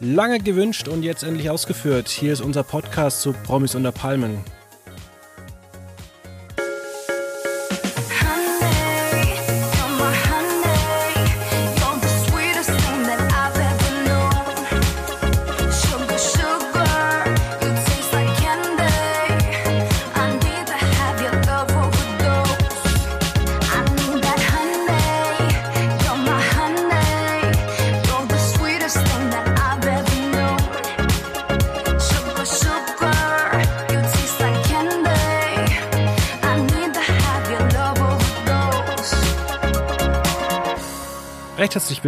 Lange gewünscht und jetzt endlich ausgeführt. Hier ist unser Podcast zu Promis unter Palmen.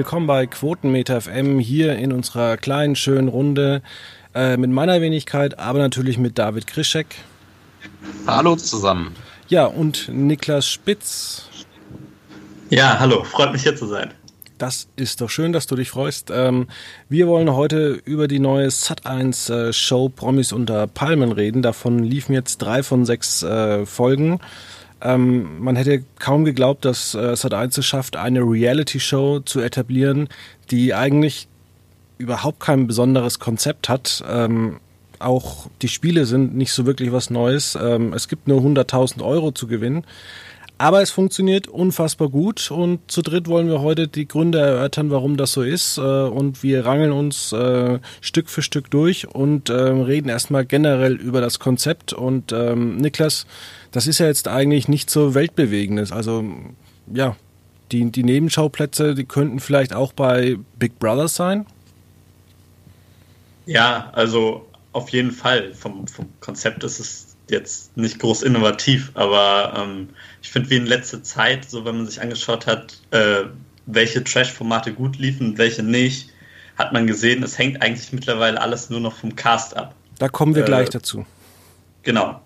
Willkommen bei Quotenmeter FM hier in unserer kleinen, schönen Runde äh, mit meiner Wenigkeit, aber natürlich mit David Krischek. Hallo zusammen. Ja, und Niklas Spitz. Ja, hallo, freut mich hier zu sein. Das ist doch schön, dass du dich freust. Ähm, wir wollen heute über die neue Sat1 äh, Show Promis unter Palmen reden. Davon liefen jetzt drei von sechs äh, Folgen. Ähm, man hätte kaum geglaubt, dass äh, Sat1 es schafft, eine Reality-Show zu etablieren, die eigentlich überhaupt kein besonderes Konzept hat. Ähm, auch die Spiele sind nicht so wirklich was Neues. Ähm, es gibt nur 100.000 Euro zu gewinnen. Aber es funktioniert unfassbar gut und zu dritt wollen wir heute die Gründe erörtern, warum das so ist. Äh, und wir rangeln uns äh, Stück für Stück durch und ähm, reden erstmal generell über das Konzept. Und ähm, Niklas, das ist ja jetzt eigentlich nicht so weltbewegendes. Also ja, die, die Nebenschauplätze, die könnten vielleicht auch bei Big Brother sein. Ja, also auf jeden Fall. Vom, vom Konzept ist es jetzt nicht groß innovativ, aber ähm, ich finde, wie in letzter Zeit, so wenn man sich angeschaut hat, äh, welche Trash-Formate gut liefen und welche nicht, hat man gesehen, es hängt eigentlich mittlerweile alles nur noch vom Cast ab. Da kommen wir äh, gleich dazu. Genau.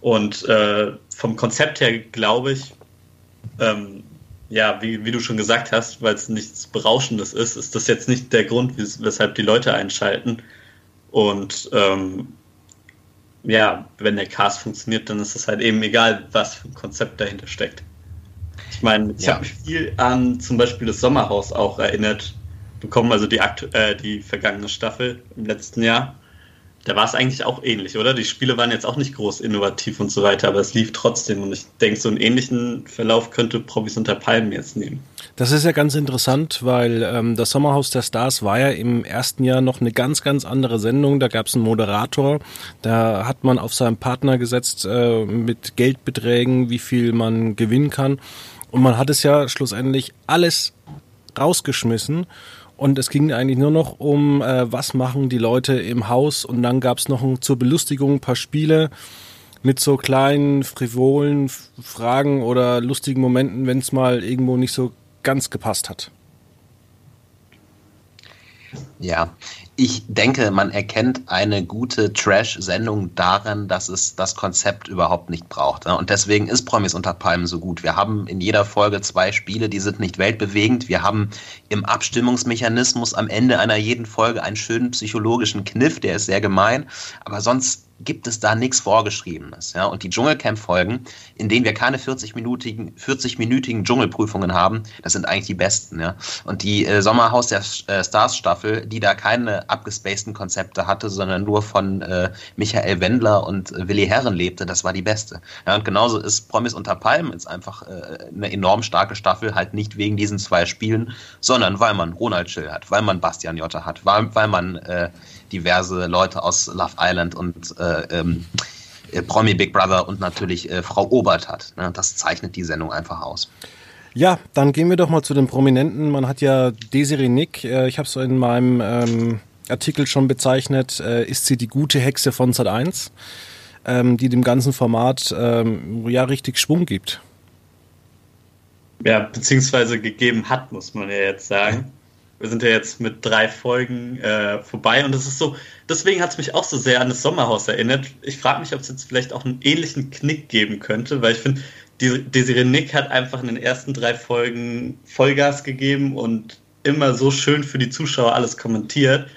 Und äh, vom Konzept her glaube ich, ähm, ja, wie, wie du schon gesagt hast, weil es nichts Berauschendes ist, ist das jetzt nicht der Grund, weshalb die Leute einschalten. Und ähm, ja, wenn der Cast funktioniert, dann ist es halt eben egal, was für ein Konzept dahinter steckt. Ich meine, ich ja. habe mich viel an zum Beispiel das Sommerhaus auch erinnert bekommen, also die, äh, die vergangene Staffel im letzten Jahr da war es eigentlich auch ähnlich, oder? Die Spiele waren jetzt auch nicht groß innovativ und so weiter, aber es lief trotzdem. Und ich denke, so einen ähnlichen Verlauf könnte Promis unter Palmen jetzt nehmen. Das ist ja ganz interessant, weil ähm, das Sommerhaus der Stars war ja im ersten Jahr noch eine ganz, ganz andere Sendung. Da gab es einen Moderator, da hat man auf seinen Partner gesetzt äh, mit Geldbeträgen, wie viel man gewinnen kann. Und man hat es ja schlussendlich alles rausgeschmissen und es ging eigentlich nur noch um, äh, was machen die Leute im Haus. Und dann gab es noch ein, zur Belustigung ein paar Spiele mit so kleinen, frivolen Fragen oder lustigen Momenten, wenn es mal irgendwo nicht so ganz gepasst hat. Ja, ich denke, man erkennt eine gute Trash-Sendung daran, dass es das Konzept überhaupt nicht braucht. Und deswegen ist Promis unter Palmen so gut. Wir haben in jeder Folge zwei Spiele, die sind nicht weltbewegend. Wir haben im Abstimmungsmechanismus am Ende einer jeden Folge einen schönen psychologischen Kniff, der ist sehr gemein. Aber sonst gibt es da nichts Vorgeschriebenes. Ja? Und die Dschungelcamp-Folgen, in denen wir keine 40-minütigen 40 -minütigen Dschungelprüfungen haben, das sind eigentlich die besten. Ja? Und die äh, Sommerhaus der äh, Stars-Staffel, die da keine abgespaceden Konzepte hatte, sondern nur von äh, Michael Wendler und äh, Willi Herren lebte, das war die beste. Ja? Und genauso ist Promis unter Palmen jetzt einfach äh, eine enorm starke Staffel, halt nicht wegen diesen zwei Spielen, sondern weil man Ronald Schill hat, weil man Bastian Jotta hat, weil, weil man äh, diverse Leute aus Love Island und äh, ähm, äh, Promi Big Brother und natürlich äh, Frau Obert hat. Ne? Das zeichnet die Sendung einfach aus. Ja, dann gehen wir doch mal zu den Prominenten. Man hat ja Desiree Nick, äh, ich habe es in meinem ähm, Artikel schon bezeichnet, äh, ist sie die gute Hexe von Sat1, ähm, die dem ganzen Format ähm, ja richtig Schwung gibt. Ja, beziehungsweise gegeben hat, muss man ja jetzt sagen. Wir sind ja jetzt mit drei Folgen äh, vorbei und es ist so, deswegen hat es mich auch so sehr an das Sommerhaus erinnert. Ich frage mich, ob es jetzt vielleicht auch einen ähnlichen Knick geben könnte, weil ich finde, Desiree Nick hat einfach in den ersten drei Folgen Vollgas gegeben und immer so schön für die Zuschauer alles kommentiert.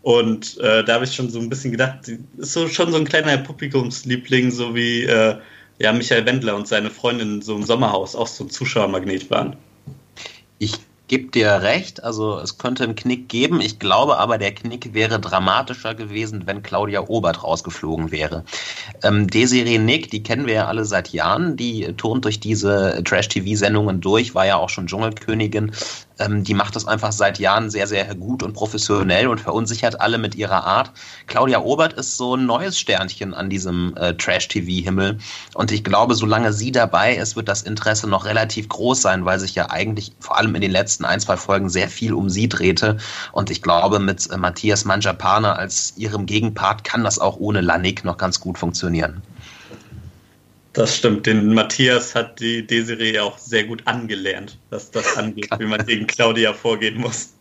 Und äh, da habe ich schon so ein bisschen gedacht, sie ist so schon so ein kleiner Publikumsliebling, so wie äh, ja, Michael Wendler und seine Freundin so im Sommerhaus auch so ein Zuschauermagnet waren. Ich gebe dir recht, also es könnte einen Knick geben. Ich glaube aber, der Knick wäre dramatischer gewesen, wenn Claudia Obert rausgeflogen wäre. Ähm, Desiree Nick, die kennen wir ja alle seit Jahren, die turnt durch diese Trash-TV-Sendungen durch, war ja auch schon Dschungelkönigin, ähm, die macht das einfach seit Jahren sehr, sehr gut und professionell und verunsichert alle mit ihrer Art. Claudia Obert ist so ein neues Sternchen an diesem äh, Trash-TV-Himmel. Und ich glaube, solange sie dabei ist, wird das Interesse noch relativ groß sein, weil sich ja eigentlich vor allem in den letzten ein, zwei Folgen sehr viel um sie drehte. Und ich glaube, mit äh, Matthias Manjapane als ihrem Gegenpart kann das auch ohne Lanik noch ganz gut funktionieren. Das stimmt. Den Matthias hat die Desiree auch sehr gut angelernt, was das angeht, wie man gegen Claudia vorgehen muss.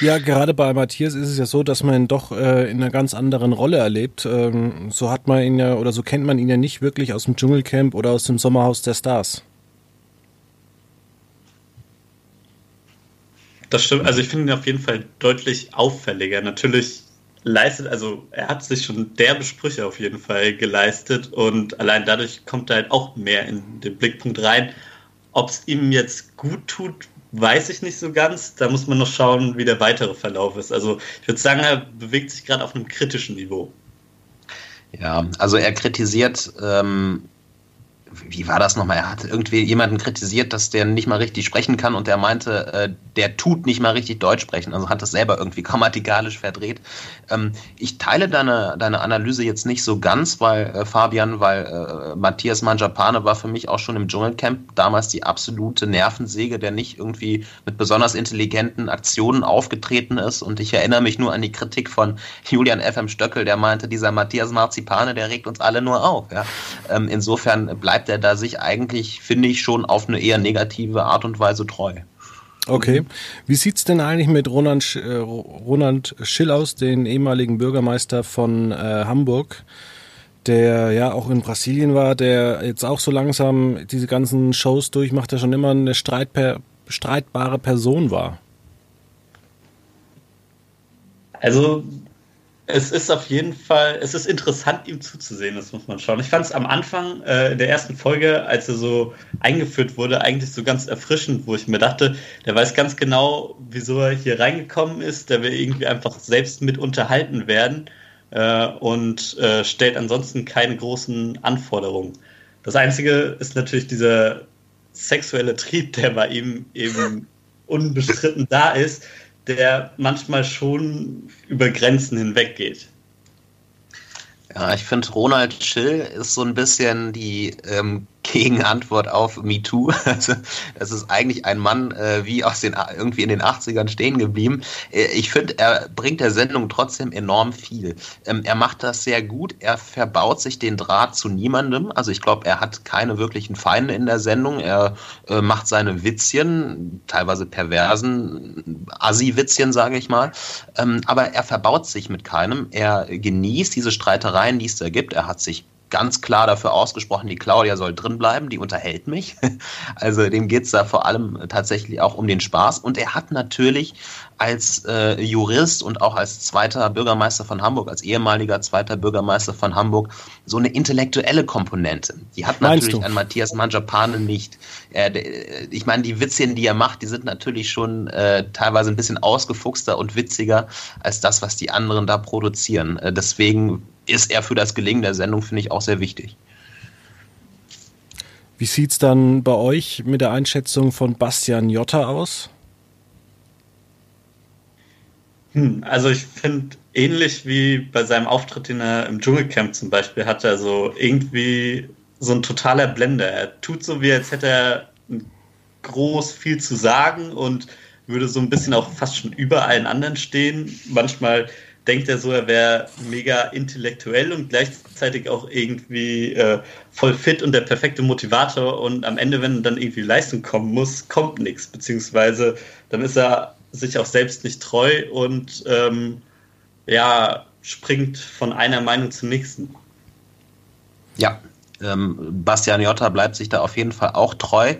Ja, gerade bei Matthias ist es ja so, dass man ihn doch äh, in einer ganz anderen Rolle erlebt. Ähm, so hat man ihn ja oder so kennt man ihn ja nicht wirklich aus dem Dschungelcamp oder aus dem Sommerhaus der Stars. Das stimmt. Also ich finde ihn auf jeden Fall deutlich auffälliger. Natürlich leistet, also er hat sich schon derbe Sprüche auf jeden Fall geleistet und allein dadurch kommt er halt auch mehr in den Blickpunkt rein. Ob es ihm jetzt gut tut, weiß ich nicht so ganz. Da muss man noch schauen, wie der weitere Verlauf ist. Also ich würde sagen, er bewegt sich gerade auf einem kritischen Niveau. Ja, also er kritisiert ähm, wie war das nochmal? Er hat irgendwie jemanden kritisiert, dass der nicht mal richtig sprechen kann und der meinte, äh, der tut nicht mal richtig Deutsch sprechen. Also hat das selber irgendwie grammatikalisch verdreht. Ähm, ich teile deine, deine Analyse jetzt nicht so ganz, weil äh, Fabian, weil äh, Matthias Manjapane war für mich auch schon im Dschungelcamp damals die absolute Nervensäge, der nicht irgendwie mit besonders intelligenten Aktionen aufgetreten ist. Und ich erinnere mich nur an die Kritik von Julian F.M. Stöckel, der meinte, dieser Matthias Marzipane, der regt uns alle nur auf. Ja? Ähm, insofern bleibt bleibt er da sich eigentlich, finde ich, schon auf eine eher negative Art und Weise treu. Okay. Wie sieht es denn eigentlich mit Ronald, äh, Ronald Schill aus, den ehemaligen Bürgermeister von äh, Hamburg, der ja auch in Brasilien war, der jetzt auch so langsam diese ganzen Shows durchmacht, der schon immer eine streitper streitbare Person war? Also es ist auf jeden Fall, es ist interessant, ihm zuzusehen, das muss man schauen. Ich fand es am Anfang äh, in der ersten Folge, als er so eingeführt wurde, eigentlich so ganz erfrischend, wo ich mir dachte, der weiß ganz genau, wieso er hier reingekommen ist, der will irgendwie einfach selbst mit unterhalten werden äh, und äh, stellt ansonsten keine großen Anforderungen. Das Einzige ist natürlich dieser sexuelle Trieb, der bei ihm eben unbestritten da ist der manchmal schon über Grenzen hinweg geht. Ja, ich finde, Ronald Schill ist so ein bisschen die ähm, Gegenantwort auf MeToo. Also, das ist eigentlich ein Mann äh, wie aus den irgendwie in den 80ern stehen geblieben. Äh, ich finde, er bringt der Sendung trotzdem enorm viel. Ähm, er macht das sehr gut. Er verbaut sich den Draht zu niemandem. Also ich glaube, er hat keine wirklichen Feinde in der Sendung. Er äh, macht seine Witzchen, teilweise perversen Assi-Witzchen, sage ich mal. Ähm, aber er verbaut sich mit keinem. Er genießt diese Streitereien, die es da gibt. Er hat sich ganz klar dafür ausgesprochen, die Claudia soll drinbleiben, die unterhält mich. Also dem geht es da vor allem tatsächlich auch um den Spaß. Und er hat natürlich als äh, Jurist und auch als zweiter Bürgermeister von Hamburg, als ehemaliger zweiter Bürgermeister von Hamburg, so eine intellektuelle Komponente. Die hat Meinst natürlich du? ein Matthias Manjapane nicht. Äh, ich meine, die Witzchen, die er macht, die sind natürlich schon äh, teilweise ein bisschen ausgefuchster und witziger als das, was die anderen da produzieren. Äh, deswegen ist er für das Gelingen der Sendung, finde ich, auch sehr wichtig. Wie sieht es dann bei euch mit der Einschätzung von Bastian Jotta aus? Hm, also ich finde, ähnlich wie bei seinem Auftritt, den er im Dschungelcamp zum Beispiel hat, er so irgendwie so ein totaler Blender. Er tut so, wie als hätte er groß viel zu sagen und würde so ein bisschen auch fast schon über allen anderen stehen. Manchmal denkt er so, er wäre mega intellektuell und gleichzeitig auch irgendwie äh, voll fit und der perfekte Motivator. Und am Ende, wenn dann irgendwie Leistung kommen muss, kommt nichts. Beziehungsweise dann ist er sich auch selbst nicht treu und ähm, ja, springt von einer Meinung zur nächsten. Ja, ähm, Bastian Jotta bleibt sich da auf jeden Fall auch treu.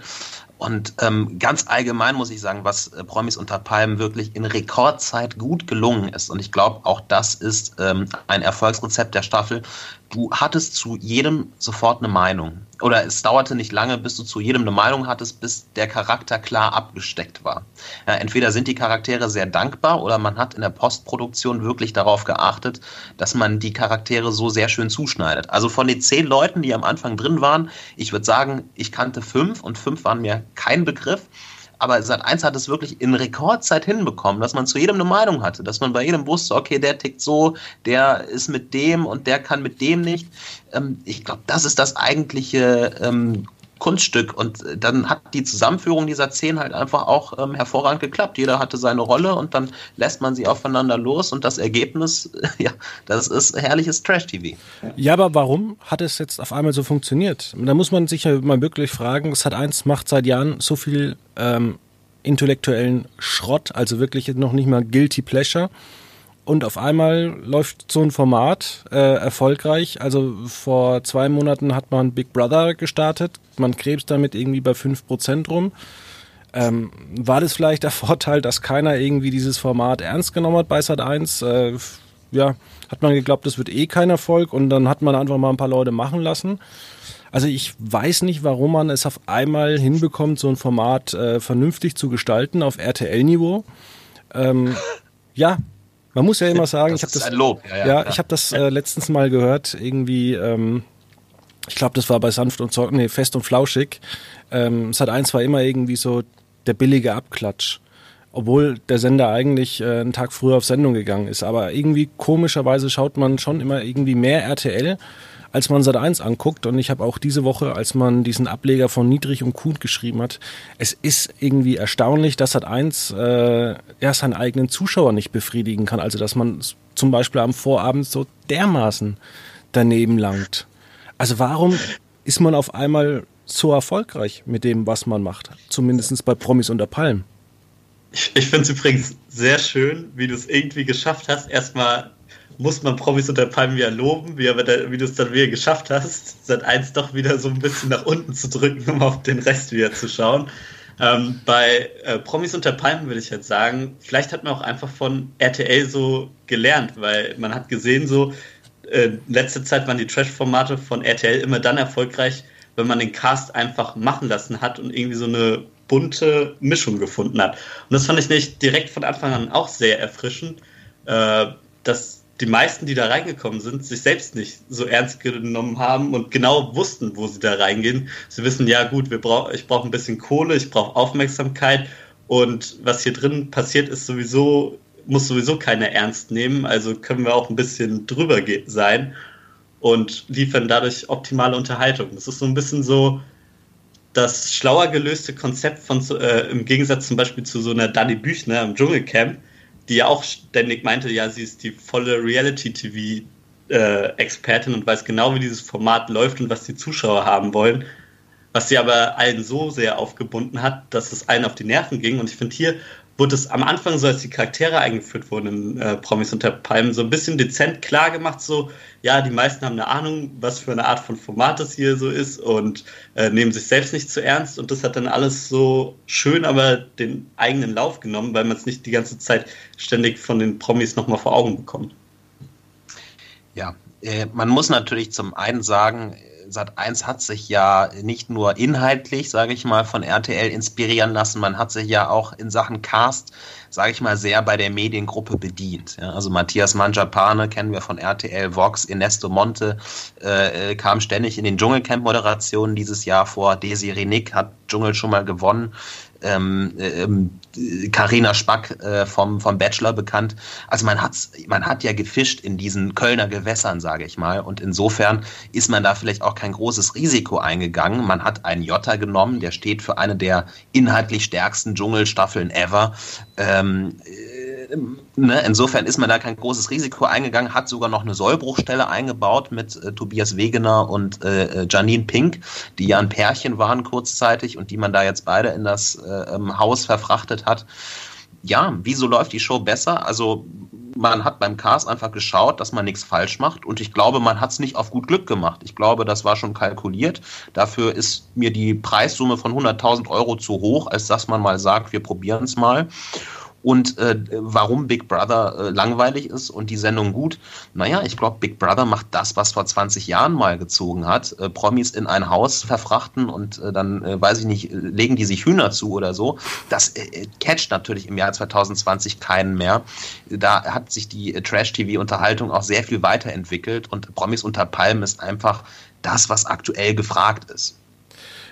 Und ähm, ganz allgemein muss ich sagen, was äh, Promis unter Palmen wirklich in Rekordzeit gut gelungen ist. Und ich glaube, auch das ist ähm, ein Erfolgsrezept der Staffel. Du hattest zu jedem sofort eine Meinung. Oder es dauerte nicht lange, bis du zu jedem eine Meinung hattest, bis der Charakter klar abgesteckt war. Ja, entweder sind die Charaktere sehr dankbar oder man hat in der Postproduktion wirklich darauf geachtet, dass man die Charaktere so sehr schön zuschneidet. Also von den zehn Leuten, die am Anfang drin waren, ich würde sagen, ich kannte fünf und fünf waren mir kein Begriff aber Sat1 hat es wirklich in Rekordzeit hinbekommen, dass man zu jedem eine Meinung hatte, dass man bei jedem wusste, okay, der tickt so, der ist mit dem und der kann mit dem nicht. Ähm, ich glaube, das ist das eigentliche ähm, Kunststück. Und dann hat die Zusammenführung dieser zehn halt einfach auch ähm, hervorragend geklappt. Jeder hatte seine Rolle und dann lässt man sie aufeinander los und das Ergebnis, ja, das ist herrliches Trash-TV. Ja, aber warum hat es jetzt auf einmal so funktioniert? Da muss man sich ja mal wirklich fragen, es hat eins macht seit Jahren so viel ähm, intellektuellen Schrott, also wirklich noch nicht mal Guilty Pleasure. Und auf einmal läuft so ein Format äh, erfolgreich. Also vor zwei Monaten hat man Big Brother gestartet. Man krebst damit irgendwie bei fünf Prozent rum. Ähm, war das vielleicht der Vorteil, dass keiner irgendwie dieses Format ernst genommen hat bei Sat 1? Äh, ja, hat man geglaubt, das wird eh kein Erfolg und dann hat man einfach mal ein paar Leute machen lassen. Also ich weiß nicht, warum man es auf einmal hinbekommt, so ein Format äh, vernünftig zu gestalten auf RTL-Niveau. Ähm, ja, man muss ja immer sagen, das ich habe das, ein Lob. Ja, ja, ja ich habe das äh, letztens mal gehört, irgendwie. Ähm, ich glaube, das war bei sanft und sorg, nee, fest und flauschig. Ähm, Sat 1 war immer irgendwie so der billige Abklatsch. Obwohl der Sender eigentlich äh, einen Tag früher auf Sendung gegangen ist. Aber irgendwie komischerweise schaut man schon immer irgendwie mehr RTL als man Sat 1 anguckt, und ich habe auch diese Woche, als man diesen Ableger von Niedrig und Kuhn geschrieben hat, es ist irgendwie erstaunlich, dass Sat 1 äh, ja, seinen eigenen Zuschauer nicht befriedigen kann. Also dass man zum Beispiel am Vorabend so dermaßen daneben langt. Also warum ist man auf einmal so erfolgreich mit dem, was man macht? Zumindest bei Promis unter Palm. Ich, ich finde es übrigens sehr schön, wie du es irgendwie geschafft hast, erstmal muss man Promis unter Palmen wieder loben, wie, wie du es dann wieder geschafft hast, seit eins doch wieder so ein bisschen nach unten zu drücken, um auf den Rest wieder zu schauen. Ähm, bei äh, Promis unter Palmen würde ich jetzt sagen, vielleicht hat man auch einfach von RTL so gelernt, weil man hat gesehen, so äh, letzte Zeit waren die Trash-Formate von RTL immer dann erfolgreich, wenn man den Cast einfach machen lassen hat und irgendwie so eine bunte Mischung gefunden hat. Und das fand ich nicht direkt von Anfang an auch sehr erfrischend, äh, dass die meisten, die da reingekommen sind, sich selbst nicht so ernst genommen haben und genau wussten, wo sie da reingehen. Sie wissen, ja gut, wir brauch, ich brauche ein bisschen Kohle, ich brauche Aufmerksamkeit und was hier drin passiert, ist sowieso, muss sowieso keiner ernst nehmen, also können wir auch ein bisschen drüber sein und liefern dadurch optimale Unterhaltung. Das ist so ein bisschen so das schlauer gelöste Konzept von, äh, im Gegensatz zum Beispiel zu so einer Danny Büchner im Dschungelcamp, die ja auch ständig meinte, ja, sie ist die volle Reality-TV-Expertin äh, und weiß genau, wie dieses Format läuft und was die Zuschauer haben wollen. Was sie aber allen so sehr aufgebunden hat, dass es allen auf die Nerven ging. Und ich finde, hier wurde es am Anfang, so als die Charaktere eingeführt wurden in äh, Promis unter Palmen, so ein bisschen dezent klar gemacht, so, ja, die meisten haben eine Ahnung, was für eine Art von Format das hier so ist und äh, nehmen sich selbst nicht zu ernst und das hat dann alles so schön aber den eigenen Lauf genommen, weil man es nicht die ganze Zeit ständig von den Promis nochmal vor Augen bekommt. Ja, äh, man muss natürlich zum einen sagen, Sat1 hat sich ja nicht nur inhaltlich, sage ich mal, von RTL inspirieren lassen, man hat sich ja auch in Sachen Cast, sage ich mal, sehr bei der Mediengruppe bedient. Ja, also Matthias Manjapane kennen wir von RTL, Vox, Ernesto Monte äh, äh, kam ständig in den Dschungelcamp-Moderationen dieses Jahr vor. Desiree Nick hat Dschungel schon mal gewonnen ähm, ähm, Carina Spack äh, vom, vom Bachelor bekannt. Also man, hat's, man hat ja gefischt in diesen Kölner Gewässern, sage ich mal. Und insofern ist man da vielleicht auch kein großes Risiko eingegangen. Man hat einen Jota genommen, der steht für eine der inhaltlich stärksten Dschungelstaffeln ever. Ähm, ne, insofern ist man da kein großes Risiko eingegangen, hat sogar noch eine Sollbruchstelle eingebaut mit äh, Tobias Wegener und äh, äh, Janine Pink, die ja ein Pärchen waren kurzzeitig und die man da jetzt beide in das äh, Haus verfrachtet hat. Ja, wieso läuft die Show besser? Also man hat beim Cast einfach geschaut, dass man nichts falsch macht und ich glaube, man hat es nicht auf gut Glück gemacht. Ich glaube, das war schon kalkuliert. Dafür ist mir die Preissumme von 100.000 Euro zu hoch, als dass man mal sagt, wir probieren es mal. Und äh, warum Big Brother äh, langweilig ist und die Sendung gut? Naja, ich glaube, Big Brother macht das, was vor 20 Jahren mal gezogen hat. Äh, Promis in ein Haus verfrachten und äh, dann, äh, weiß ich nicht, legen die sich Hühner zu oder so. Das äh, catcht natürlich im Jahr 2020 keinen mehr. Da hat sich die Trash-TV-Unterhaltung auch sehr viel weiterentwickelt und Promis unter Palmen ist einfach das, was aktuell gefragt ist.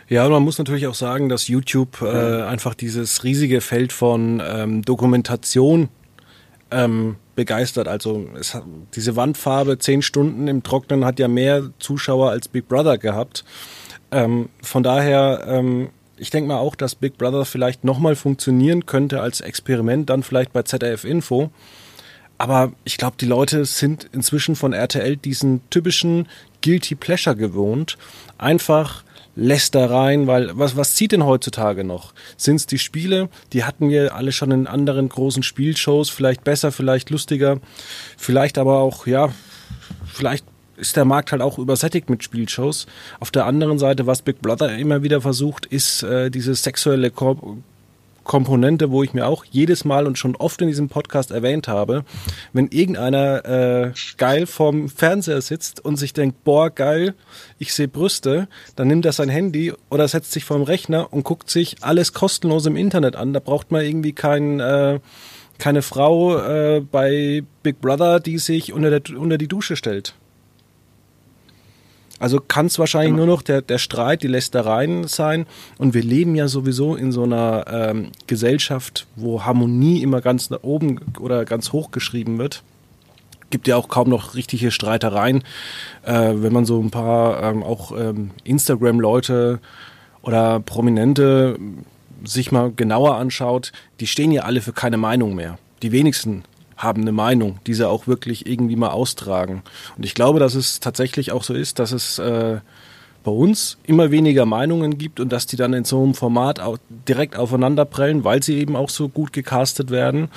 Ja, und man muss natürlich auch sagen, dass YouTube äh, einfach dieses riesige Feld von ähm, Dokumentation ähm, begeistert. Also es hat, diese Wandfarbe zehn Stunden im Trocknen hat ja mehr Zuschauer als Big Brother gehabt. Ähm, von daher, ähm, ich denke mal auch, dass Big Brother vielleicht nochmal funktionieren könnte als Experiment, dann vielleicht bei ZDF Info. Aber ich glaube, die Leute sind inzwischen von RTL diesen typischen Guilty Pleasure gewohnt. Einfach Lästereien, weil was, was zieht denn heutzutage noch? Sind es die Spiele? Die hatten wir alle schon in anderen großen Spielshows, vielleicht besser, vielleicht lustiger, vielleicht aber auch, ja, vielleicht ist der Markt halt auch übersättigt mit Spielshows. Auf der anderen Seite, was Big Brother immer wieder versucht, ist äh, diese sexuelle Ko Komponente, wo ich mir auch jedes Mal und schon oft in diesem Podcast erwähnt habe, wenn irgendeiner äh, geil vorm Fernseher sitzt und sich denkt, boah, geil, ich sehe Brüste, dann nimmt er sein Handy oder setzt sich vorm Rechner und guckt sich alles kostenlos im Internet an. Da braucht man irgendwie kein, äh, keine Frau äh, bei Big Brother, die sich unter, der, unter die Dusche stellt. Also kann es wahrscheinlich nur noch der, der Streit, die Lästereien sein. Und wir leben ja sowieso in so einer ähm, Gesellschaft, wo Harmonie immer ganz nach oben oder ganz hoch geschrieben wird. Gibt ja auch kaum noch richtige Streitereien. Äh, wenn man so ein paar ähm, auch ähm, Instagram-Leute oder Prominente sich mal genauer anschaut, die stehen ja alle für keine Meinung mehr. Die wenigsten haben eine Meinung, die sie auch wirklich irgendwie mal austragen. Und ich glaube, dass es tatsächlich auch so ist, dass es äh, bei uns immer weniger Meinungen gibt und dass die dann in so einem Format auch direkt aufeinanderprellen, weil sie eben auch so gut gecastet werden.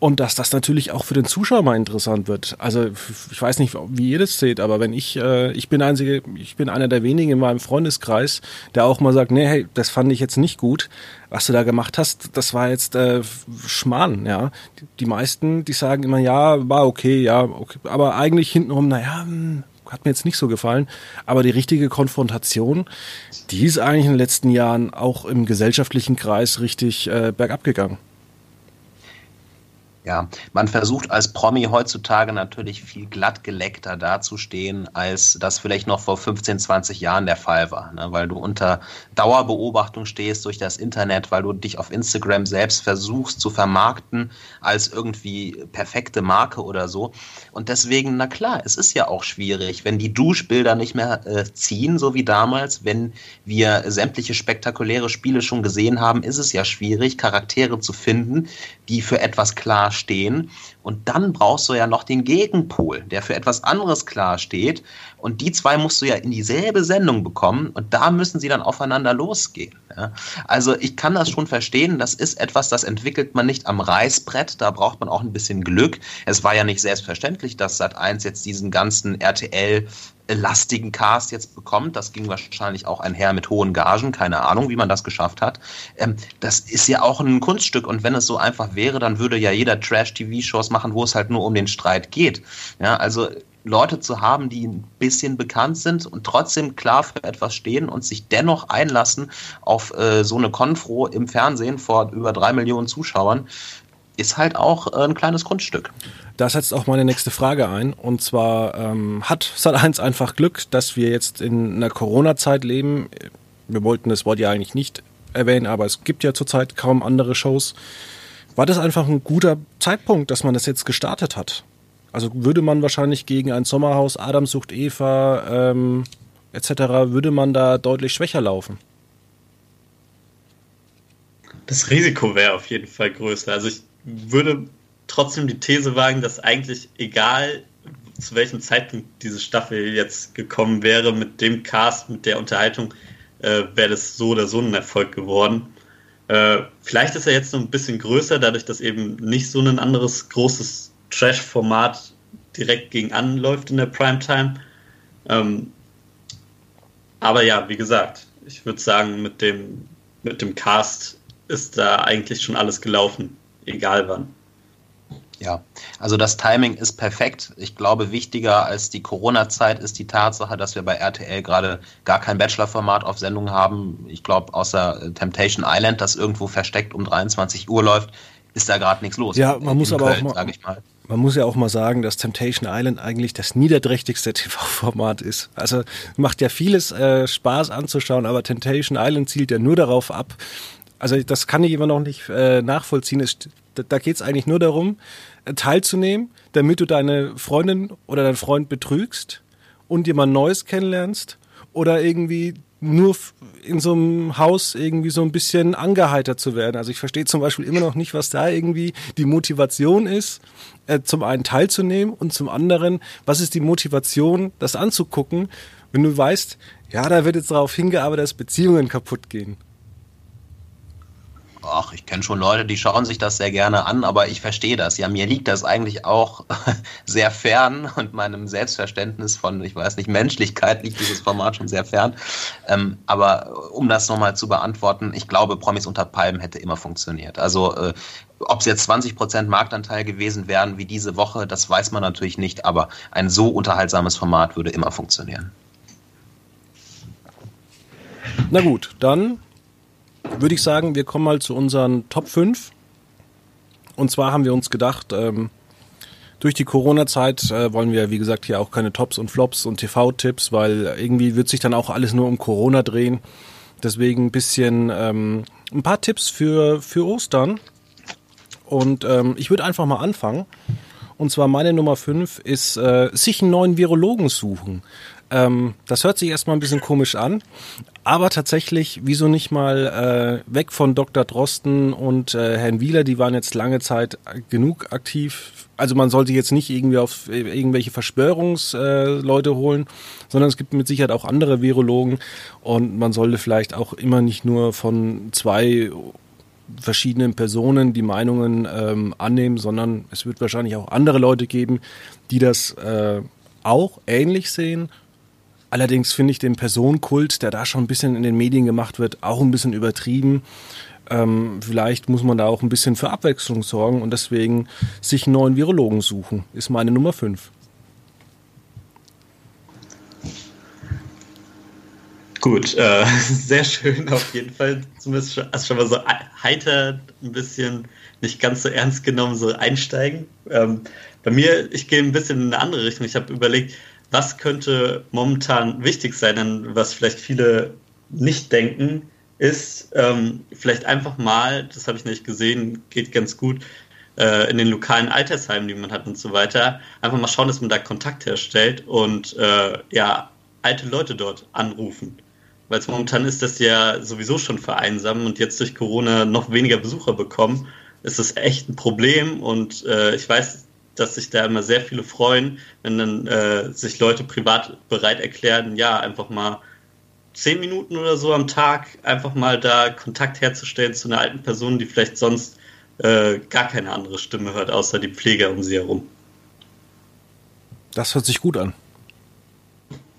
Und dass das natürlich auch für den Zuschauer mal interessant wird. Also ich weiß nicht, wie ihr das seht, aber wenn ich, äh, ich bin einzige, ich bin einer der wenigen in meinem Freundeskreis, der auch mal sagt, nee, hey, das fand ich jetzt nicht gut, was du da gemacht hast, das war jetzt äh, Schmarrn, ja. Die, meisten, die sagen immer, ja, war okay, ja, okay, aber eigentlich hintenrum, naja, hm, hat mir jetzt nicht so gefallen. Aber die richtige Konfrontation, die ist eigentlich in den letzten Jahren auch im gesellschaftlichen Kreis richtig äh, bergab gegangen. Ja, man versucht als Promi heutzutage natürlich viel glattgeleckter dazustehen, als das vielleicht noch vor 15, 20 Jahren der Fall war. Ne? Weil du unter Dauerbeobachtung stehst durch das Internet, weil du dich auf Instagram selbst versuchst zu vermarkten als irgendwie perfekte Marke oder so. Und deswegen, na klar, es ist ja auch schwierig, wenn die Duschbilder nicht mehr äh, ziehen, so wie damals, wenn wir sämtliche spektakuläre Spiele schon gesehen haben, ist es ja schwierig, Charaktere zu finden, die für etwas klar stehen. Und dann brauchst du ja noch den Gegenpol, der für etwas anderes klar steht. Und die zwei musst du ja in dieselbe Sendung bekommen und da müssen sie dann aufeinander losgehen. Ja? Also ich kann das schon verstehen, das ist etwas, das entwickelt man nicht am Reißbrett, da braucht man auch ein bisschen Glück. Es war ja nicht selbstverständlich, dass Sat1 jetzt diesen ganzen RTL lastigen Cast jetzt bekommt. Das ging wahrscheinlich auch einher mit hohen Gagen, keine Ahnung, wie man das geschafft hat. Ähm, das ist ja auch ein Kunststück und wenn es so einfach wäre, dann würde ja jeder Trash-TV-Shows machen, wo es halt nur um den Streit geht. Ja, also Leute zu haben, die ein bisschen bekannt sind und trotzdem klar für etwas stehen und sich dennoch einlassen auf äh, so eine Konfro im Fernsehen vor über drei Millionen Zuschauern, ist halt auch äh, ein kleines Kunststück. Da setzt auch meine nächste Frage ein. Und zwar ähm, hat Sat1 einfach Glück, dass wir jetzt in einer Corona-Zeit leben. Wir wollten das Wort ja eigentlich nicht erwähnen, aber es gibt ja zurzeit kaum andere Shows. War das einfach ein guter Zeitpunkt, dass man das jetzt gestartet hat? Also würde man wahrscheinlich gegen ein Sommerhaus, Adam sucht Eva ähm, etc., würde man da deutlich schwächer laufen? Das Risiko wäre auf jeden Fall größer. Also ich würde trotzdem die These wagen, dass eigentlich egal zu welchem Zeitpunkt diese Staffel jetzt gekommen wäre, mit dem Cast, mit der Unterhaltung, äh, wäre das so oder so ein Erfolg geworden. Äh, vielleicht ist er jetzt noch ein bisschen größer, dadurch, dass eben nicht so ein anderes großes Trash-Format direkt gegen anläuft in der Primetime. Ähm, aber ja, wie gesagt, ich würde sagen, mit dem, mit dem Cast ist da eigentlich schon alles gelaufen egal wann. Ja, also das Timing ist perfekt. Ich glaube, wichtiger als die Corona-Zeit ist die Tatsache, dass wir bei RTL gerade gar kein Bachelor-Format auf Sendung haben. Ich glaube, außer Temptation Island, das irgendwo versteckt um 23 Uhr läuft, ist da gerade nichts los. Ja, man muss aber Köln, auch mal, mal, Man muss ja auch mal sagen, dass Temptation Island eigentlich das niederträchtigste TV-Format ist. Also macht ja vieles äh, Spaß anzuschauen, aber Temptation Island zielt ja nur darauf ab. Also das kann ich immer noch nicht äh, nachvollziehen. Es, da da geht es eigentlich nur darum, äh, teilzunehmen, damit du deine Freundin oder deinen Freund betrügst und jemand Neues kennenlernst oder irgendwie nur in so einem Haus irgendwie so ein bisschen angeheitert zu werden. Also ich verstehe zum Beispiel immer noch nicht, was da irgendwie die Motivation ist, äh, zum einen teilzunehmen und zum anderen, was ist die Motivation, das anzugucken, wenn du weißt, ja, da wird jetzt darauf hingearbeitet, dass Beziehungen kaputt gehen. Ach, ich kenne schon Leute, die schauen sich das sehr gerne an, aber ich verstehe das. Ja, mir liegt das eigentlich auch sehr fern und meinem Selbstverständnis von, ich weiß nicht, Menschlichkeit liegt dieses Format schon sehr fern. Ähm, aber um das nochmal zu beantworten, ich glaube, Promis unter Palmen hätte immer funktioniert. Also äh, ob es jetzt 20% Marktanteil gewesen wären wie diese Woche, das weiß man natürlich nicht, aber ein so unterhaltsames Format würde immer funktionieren. Na gut, dann würde ich sagen, wir kommen mal zu unseren Top 5. Und zwar haben wir uns gedacht, ähm, durch die Corona-Zeit äh, wollen wir, wie gesagt, hier auch keine Tops und Flops und TV-Tipps, weil irgendwie wird sich dann auch alles nur um Corona drehen. Deswegen ein bisschen ähm, ein paar Tipps für, für Ostern. Und ähm, ich würde einfach mal anfangen. Und zwar meine Nummer 5 ist äh, sich einen neuen Virologen suchen. Ähm, das hört sich erstmal ein bisschen komisch an, aber tatsächlich, wieso nicht mal äh, weg von Dr. Drosten und äh, Herrn Wieler, die waren jetzt lange Zeit genug aktiv. Also man sollte jetzt nicht irgendwie auf irgendwelche Verschwörungsleute äh, holen, sondern es gibt mit Sicherheit auch andere Virologen und man sollte vielleicht auch immer nicht nur von zwei verschiedenen Personen die Meinungen ähm, annehmen, sondern es wird wahrscheinlich auch andere Leute geben, die das äh, auch ähnlich sehen Allerdings finde ich den Personenkult, der da schon ein bisschen in den Medien gemacht wird, auch ein bisschen übertrieben. Ähm, vielleicht muss man da auch ein bisschen für Abwechslung sorgen und deswegen sich einen neuen Virologen suchen, ist meine Nummer 5. Gut, äh, sehr schön auf jeden Fall. Zumindest schon, also schon mal so heiter, ein bisschen nicht ganz so ernst genommen, so einsteigen. Ähm, bei mir, ich gehe ein bisschen in eine andere Richtung. Ich habe überlegt, was könnte momentan wichtig sein, was vielleicht viele nicht denken, ist ähm, vielleicht einfach mal, das habe ich nicht gesehen, geht ganz gut, äh, in den lokalen Altersheimen, die man hat und so weiter, einfach mal schauen, dass man da Kontakt herstellt und äh, ja, alte Leute dort anrufen. Weil es momentan ist, dass die ja sowieso schon vereinsamen und jetzt durch Corona noch weniger Besucher bekommen, ist das echt ein Problem und äh, ich weiß, dass sich da immer sehr viele freuen, wenn dann äh, sich Leute privat bereit erklären, ja, einfach mal zehn Minuten oder so am Tag einfach mal da Kontakt herzustellen zu einer alten Person, die vielleicht sonst äh, gar keine andere Stimme hört, außer die Pfleger um sie herum. Das hört sich gut an.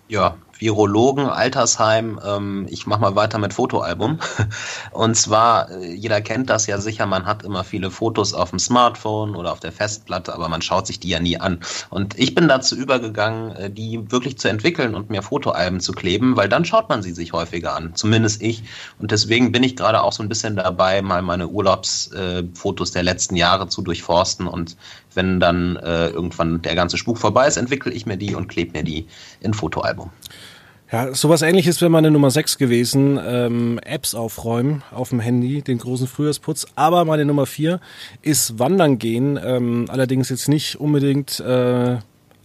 Ja, Virologen, Altersheim. Ähm, ich mache mal weiter mit Fotoalbum. Und zwar, äh, jeder kennt das ja sicher, man hat immer viele Fotos auf dem Smartphone oder auf der Festplatte, aber man schaut sich die ja nie an. Und ich bin dazu übergegangen, äh, die wirklich zu entwickeln und mir Fotoalben zu kleben, weil dann schaut man sie sich häufiger an. Zumindest ich. Und deswegen bin ich gerade auch so ein bisschen dabei, mal meine Urlaubsfotos äh, der letzten Jahre zu durchforsten und wenn dann äh, irgendwann der ganze Spuk vorbei ist, entwickle ich mir die und klebe mir die in Fotoalbum. Ja, sowas ähnliches wäre meine Nummer 6 gewesen. Ähm, Apps aufräumen auf dem Handy, den großen Frühjahrsputz. Aber meine Nummer 4 ist Wandern gehen. Ähm, allerdings jetzt nicht unbedingt äh,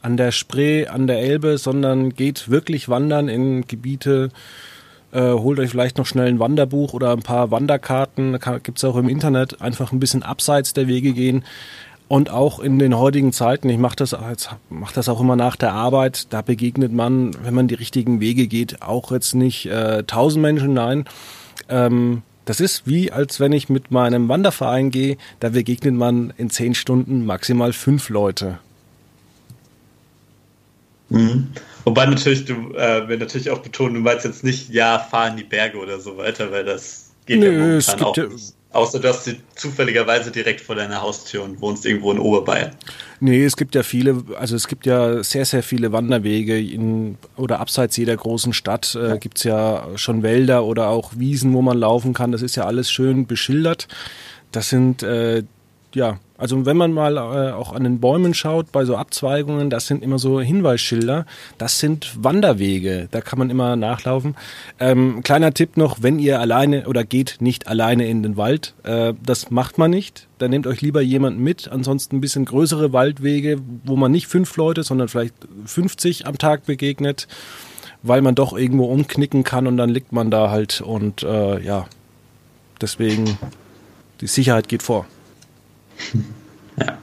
an der Spree, an der Elbe, sondern geht wirklich wandern in Gebiete. Äh, holt euch vielleicht noch schnell ein Wanderbuch oder ein paar Wanderkarten. Gibt es auch im Internet. Einfach ein bisschen abseits der Wege gehen. Und auch in den heutigen Zeiten, ich mache das, mach das auch immer nach der Arbeit, da begegnet man, wenn man die richtigen Wege geht, auch jetzt nicht äh, tausend Menschen, nein. Ähm, das ist wie, als wenn ich mit meinem Wanderverein gehe, da begegnet man in zehn Stunden maximal fünf Leute. Mhm. Wobei natürlich, du, äh, wir natürlich auch betonen, du meinst jetzt nicht, ja, fahren die Berge oder so weiter, weil das geht Nö, ja momentan auch ja, Außer du hast sie zufälligerweise direkt vor deiner Haustür und wohnst irgendwo in Oberbayern. Nee, es gibt ja viele, also es gibt ja sehr, sehr viele Wanderwege in oder abseits jeder großen Stadt äh, gibt es ja schon Wälder oder auch Wiesen, wo man laufen kann. Das ist ja alles schön beschildert. Das sind äh, ja, also wenn man mal äh, auch an den Bäumen schaut, bei so Abzweigungen, das sind immer so Hinweisschilder. Das sind Wanderwege, da kann man immer nachlaufen. Ähm, kleiner Tipp noch, wenn ihr alleine oder geht nicht alleine in den Wald, äh, das macht man nicht. Dann nehmt euch lieber jemanden mit. Ansonsten ein bisschen größere Waldwege, wo man nicht fünf Leute, sondern vielleicht 50 am Tag begegnet, weil man doch irgendwo umknicken kann und dann liegt man da halt und äh, ja, deswegen die Sicherheit geht vor. Ja.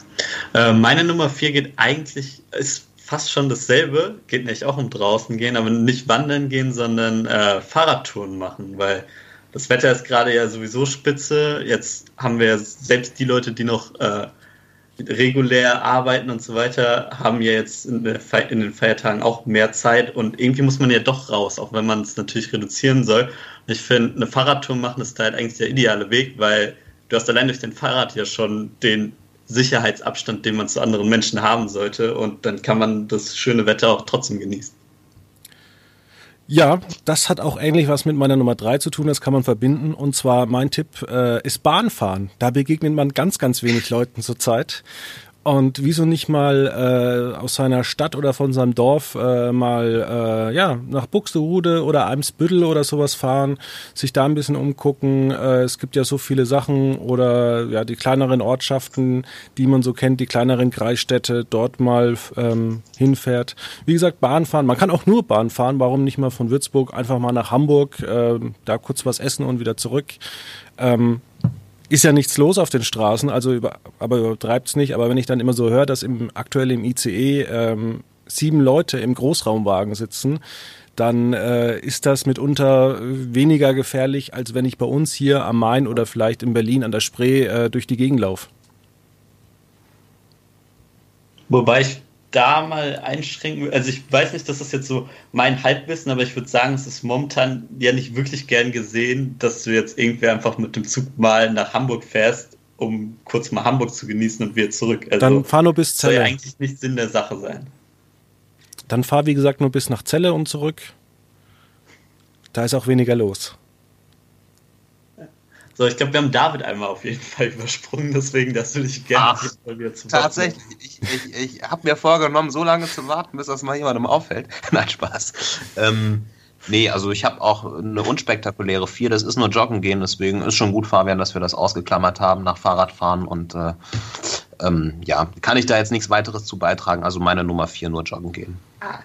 Äh, meine Nummer 4 geht eigentlich, ist fast schon dasselbe, geht nicht auch um draußen gehen, aber nicht wandern gehen, sondern äh, Fahrradtouren machen, weil das Wetter ist gerade ja sowieso spitze. Jetzt haben wir selbst die Leute, die noch äh, regulär arbeiten und so weiter, haben ja jetzt in, in, den Feiertagen auch mehr Zeit und irgendwie muss man ja doch raus, auch wenn man es natürlich reduzieren soll. Und ich finde, eine Fahrradtour machen ist da halt eigentlich der ideale Weg, weil du hast allein durch den Fahrrad ja schon den Sicherheitsabstand, den man zu anderen Menschen haben sollte. Und dann kann man das schöne Wetter auch trotzdem genießen. Ja, das hat auch ähnlich was mit meiner Nummer drei zu tun, das kann man verbinden. Und zwar mein Tipp äh, ist Bahnfahren. Da begegnet man ganz, ganz wenig Leuten zurzeit. Und wieso nicht mal äh, aus seiner Stadt oder von seinem Dorf äh, mal äh, ja nach Buxtehude oder Eimsbüttel oder sowas fahren, sich da ein bisschen umgucken. Äh, es gibt ja so viele Sachen oder ja die kleineren Ortschaften, die man so kennt, die kleineren Kreisstädte, dort mal ähm, hinfährt. Wie gesagt, Bahn fahren. Man kann auch nur Bahn fahren. Warum nicht mal von Würzburg einfach mal nach Hamburg, äh, da kurz was essen und wieder zurück. Ähm, ist ja nichts los auf den Straßen, also über, aber übertreibt es nicht. Aber wenn ich dann immer so höre, dass im aktuell im ICE ähm, sieben Leute im Großraumwagen sitzen, dann äh, ist das mitunter weniger gefährlich, als wenn ich bei uns hier am Main oder vielleicht in Berlin an der Spree äh, durch die Gegend laufe. Wobei ich da mal einschränken, also ich weiß nicht, dass das jetzt so mein Halbwissen, aber ich würde sagen, es ist momentan ja nicht wirklich gern gesehen, dass du jetzt irgendwie einfach mit dem Zug mal nach Hamburg fährst, um kurz mal Hamburg zu genießen und wieder zurück. Also Dann fahr nur bis Celle. Soll ja eigentlich nicht Sinn der Sache sein. Dann fahr, wie gesagt, nur bis nach Celle und zurück. Da ist auch weniger los. So, ich glaube, wir haben David einmal auf jeden Fall übersprungen, deswegen dass du dich gerne Ach, wieder zu Tatsächlich, ich, ich, ich habe mir vorgenommen, so lange zu warten, bis das mal jemandem auffällt. Nein, Spaß. Ähm, nee, also ich habe auch eine unspektakuläre 4, das ist nur Joggen gehen, deswegen ist schon gut, Fabian, dass wir das ausgeklammert haben nach Fahrradfahren und äh, ähm, ja, kann ich da jetzt nichts weiteres zu beitragen, also meine Nummer 4 nur Joggen gehen. Ah,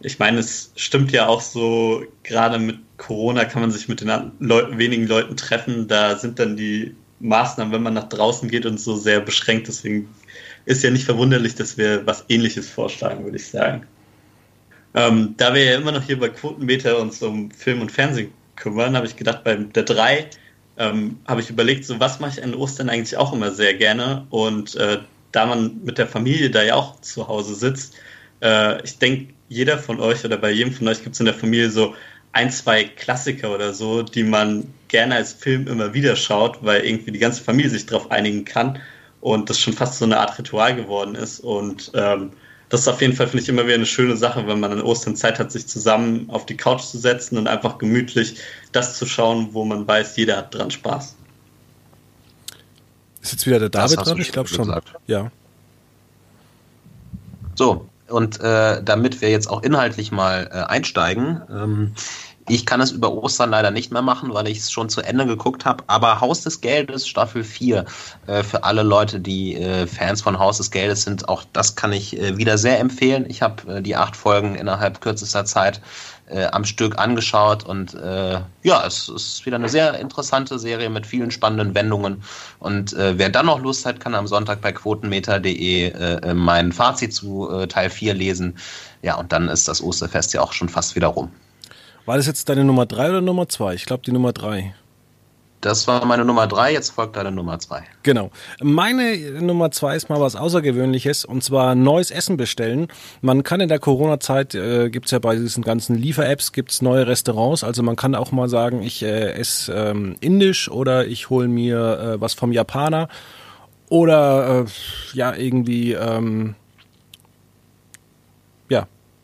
ich meine, es stimmt ja auch so, gerade mit Corona kann man sich mit den Leuten, wenigen Leuten treffen. Da sind dann die Maßnahmen, wenn man nach draußen geht und so sehr beschränkt. Deswegen ist ja nicht verwunderlich, dass wir was Ähnliches vorschlagen, würde ich sagen. Ähm, da wir ja immer noch hier bei Quotenmeter uns um Film und Fernsehen kümmern, habe ich gedacht, bei der 3 ähm, habe ich überlegt, so was mache ich an Ostern eigentlich auch immer sehr gerne. Und äh, da man mit der Familie da ja auch zu Hause sitzt, äh, ich denke, jeder von euch oder bei jedem von euch gibt es in der Familie so ein, zwei Klassiker oder so, die man gerne als Film immer wieder schaut, weil irgendwie die ganze Familie sich darauf einigen kann und das schon fast so eine Art Ritual geworden ist. Und ähm, das ist auf jeden Fall, finde ich, immer wieder eine schöne Sache, wenn man an Ostern Zeit hat, sich zusammen auf die Couch zu setzen und einfach gemütlich das zu schauen, wo man weiß, jeder hat dran Spaß. Ist jetzt wieder der David dran? Ich glaube schon. Gesagt. Ja. So, und äh, damit wir jetzt auch inhaltlich mal äh, einsteigen, ähm, ich kann es über Ostern leider nicht mehr machen, weil ich es schon zu Ende geguckt habe. Aber Haus des Geldes, Staffel 4, äh, für alle Leute, die äh, Fans von Haus des Geldes sind, auch das kann ich äh, wieder sehr empfehlen. Ich habe äh, die acht Folgen innerhalb kürzester Zeit äh, am Stück angeschaut und äh, ja, es ist wieder eine sehr interessante Serie mit vielen spannenden Wendungen. Und wer dann noch Lust hat, kann am Sonntag bei quotenmeter.de mein Fazit zu Teil 4 lesen. Ja, und dann ist das Osterfest ja auch schon fast wieder rum. War das jetzt deine Nummer 3 oder Nummer 2? Ich glaube die Nummer 3. Das war meine Nummer drei, jetzt folgt deine Nummer zwei. Genau. Meine Nummer zwei ist mal was Außergewöhnliches und zwar neues Essen bestellen. Man kann in der Corona-Zeit, äh, gibt ja bei diesen ganzen Liefer-Apps, gibt's neue Restaurants. Also man kann auch mal sagen, ich äh, esse ähm, indisch oder ich hole mir äh, was vom Japaner oder äh, ja, irgendwie ähm,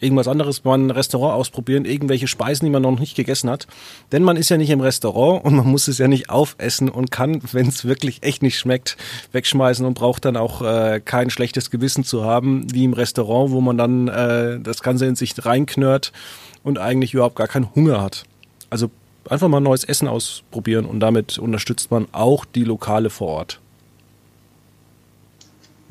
irgendwas anderes, mal ein Restaurant ausprobieren, irgendwelche Speisen, die man noch nicht gegessen hat. Denn man ist ja nicht im Restaurant und man muss es ja nicht aufessen und kann, wenn es wirklich echt nicht schmeckt, wegschmeißen und braucht dann auch äh, kein schlechtes Gewissen zu haben, wie im Restaurant, wo man dann äh, das Ganze in sich reinknört und eigentlich überhaupt gar keinen Hunger hat. Also einfach mal neues Essen ausprobieren und damit unterstützt man auch die Lokale vor Ort.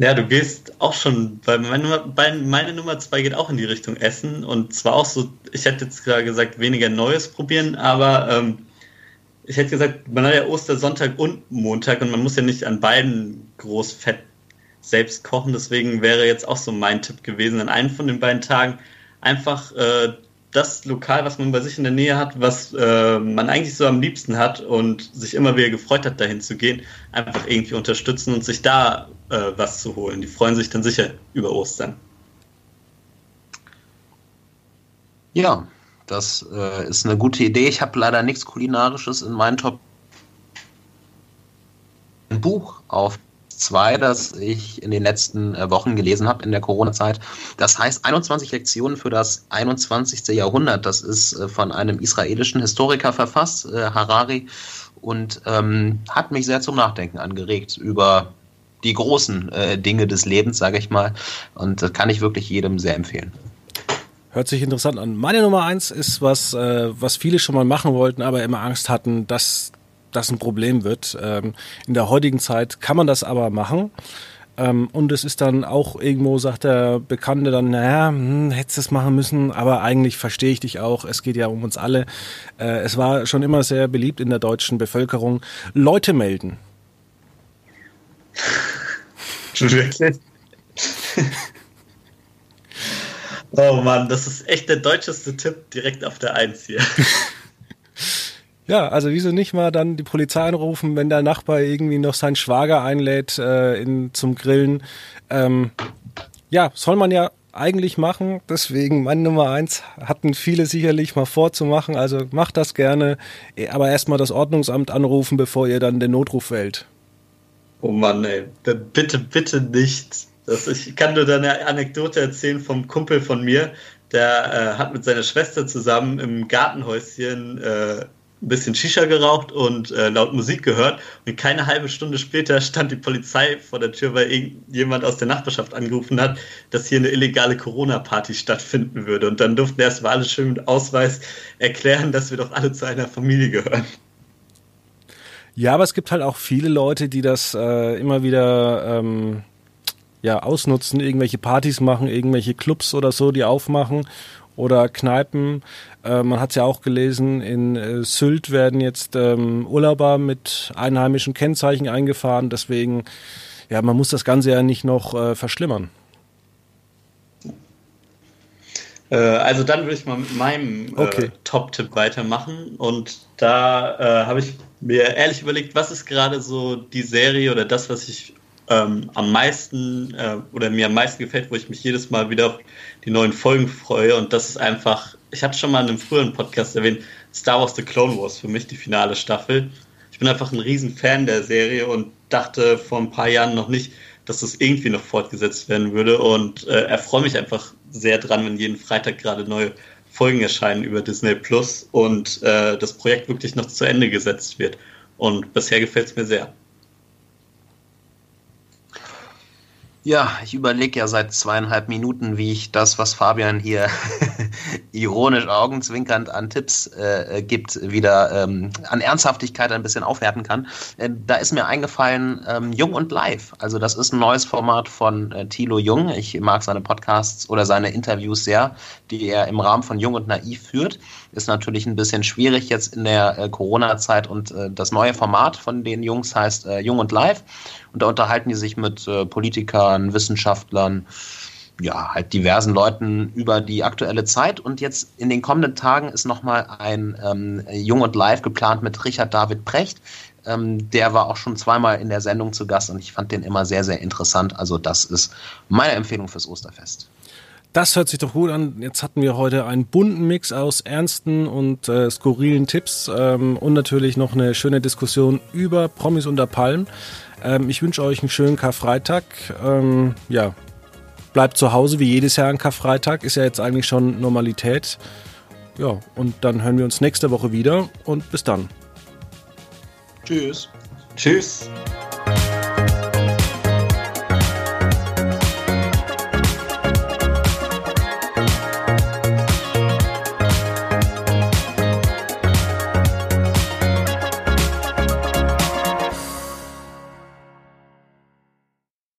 Ja, du gehst auch schon, weil meine, meine Nummer zwei geht auch in die Richtung Essen und zwar auch so, ich hätte jetzt gerade gesagt, weniger Neues probieren, aber ähm, ich hätte gesagt, man hat ja Ostersonntag und Montag und man muss ja nicht an beiden groß fett selbst kochen, deswegen wäre jetzt auch so mein Tipp gewesen, an einem von den beiden Tagen einfach äh, das Lokal, was man bei sich in der Nähe hat, was äh, man eigentlich so am liebsten hat und sich immer wieder gefreut hat, dahin zu gehen, einfach irgendwie unterstützen und sich da äh, was zu holen. Die freuen sich dann sicher über Ostern. Ja, das äh, ist eine gute Idee. Ich habe leider nichts Kulinarisches in meinen Top. Ein Buch auf 2, das ich in den letzten äh, Wochen gelesen habe in der Corona-Zeit. Das heißt 21 Lektionen für das 21. Jahrhundert. Das ist äh, von einem israelischen Historiker verfasst, äh, Harari, und ähm, hat mich sehr zum Nachdenken angeregt über die großen äh, Dinge des Lebens, sage ich mal. Und das kann ich wirklich jedem sehr empfehlen. Hört sich interessant an. Meine Nummer eins ist was, äh, was viele schon mal machen wollten, aber immer Angst hatten, dass das ein Problem wird. Ähm, in der heutigen Zeit kann man das aber machen. Ähm, und es ist dann auch irgendwo, sagt der Bekannte dann, naja, hm, hättest es machen müssen, aber eigentlich verstehe ich dich auch. Es geht ja um uns alle. Äh, es war schon immer sehr beliebt in der deutschen Bevölkerung. Leute melden. Wirklich? oh Mann, das ist echt der deutscheste Tipp direkt auf der Eins hier. Ja, also wieso nicht mal dann die Polizei anrufen, wenn der Nachbar irgendwie noch seinen Schwager einlädt äh, in, zum Grillen. Ähm, ja, soll man ja eigentlich machen. Deswegen meine Nummer eins hatten viele sicherlich mal vorzumachen. Also macht das gerne, aber erstmal das Ordnungsamt anrufen, bevor ihr dann den Notruf wählt. Oh Mann, ey, bitte, bitte nicht. Das, ich kann nur eine Anekdote erzählen vom Kumpel von mir. Der äh, hat mit seiner Schwester zusammen im Gartenhäuschen äh, ein bisschen Shisha geraucht und äh, laut Musik gehört. Und keine halbe Stunde später stand die Polizei vor der Tür, weil irgendjemand aus der Nachbarschaft angerufen hat, dass hier eine illegale Corona-Party stattfinden würde. Und dann durften erst mal alle schön mit Ausweis erklären, dass wir doch alle zu einer Familie gehören. Ja, aber es gibt halt auch viele Leute, die das äh, immer wieder ähm, ja, ausnutzen, irgendwelche Partys machen, irgendwelche Clubs oder so, die aufmachen oder Kneipen. Äh, man hat es ja auch gelesen, in äh, Sylt werden jetzt ähm, Urlauber mit einheimischen Kennzeichen eingefahren. Deswegen, ja, man muss das Ganze ja nicht noch äh, verschlimmern. Äh, also dann würde ich mal mit meinem äh, okay. Top-Tipp weitermachen. Und da äh, habe ich mir ehrlich überlegt, was ist gerade so die Serie oder das, was ich ähm, am meisten äh, oder mir am meisten gefällt, wo ich mich jedes Mal wieder auf die neuen Folgen freue. Und das ist einfach, ich hatte schon mal in einem früheren Podcast erwähnt, Star Wars The Clone Wars für mich die finale Staffel. Ich bin einfach ein riesen Fan der Serie und dachte vor ein paar Jahren noch nicht, dass das irgendwie noch fortgesetzt werden würde. Und äh, erfreue mich einfach sehr dran, wenn jeden Freitag gerade neue Folgen erscheinen über Disney Plus und äh, das Projekt wirklich noch zu Ende gesetzt wird. Und bisher gefällt es mir sehr. Ja, ich überlege ja seit zweieinhalb Minuten, wie ich das, was Fabian hier ironisch augenzwinkernd an Tipps äh, gibt, wieder ähm, an Ernsthaftigkeit ein bisschen aufwerten kann. Äh, da ist mir eingefallen, ähm, Jung und Live. Also das ist ein neues Format von äh, Thilo Jung. Ich mag seine Podcasts oder seine Interviews sehr, die er im Rahmen von Jung und Naiv führt. Ist natürlich ein bisschen schwierig jetzt in der äh, Corona-Zeit und äh, das neue Format von den Jungs heißt äh, Jung und Live. Und da unterhalten die sich mit äh, Politikern, Wissenschaftlern, ja, halt diversen Leuten über die aktuelle Zeit. Und jetzt in den kommenden Tagen ist nochmal ein ähm, Jung und Live geplant mit Richard David Precht. Ähm, der war auch schon zweimal in der Sendung zu Gast und ich fand den immer sehr, sehr interessant. Also das ist meine Empfehlung fürs Osterfest. Das hört sich doch gut an. Jetzt hatten wir heute einen bunten Mix aus ernsten und äh, skurrilen Tipps ähm, und natürlich noch eine schöne Diskussion über Promis unter Palmen. Ähm, ich wünsche euch einen schönen Karfreitag. Ähm, ja, bleibt zu Hause wie jedes Jahr an Karfreitag. Ist ja jetzt eigentlich schon Normalität. Ja, und dann hören wir uns nächste Woche wieder und bis dann. Tschüss. Tschüss.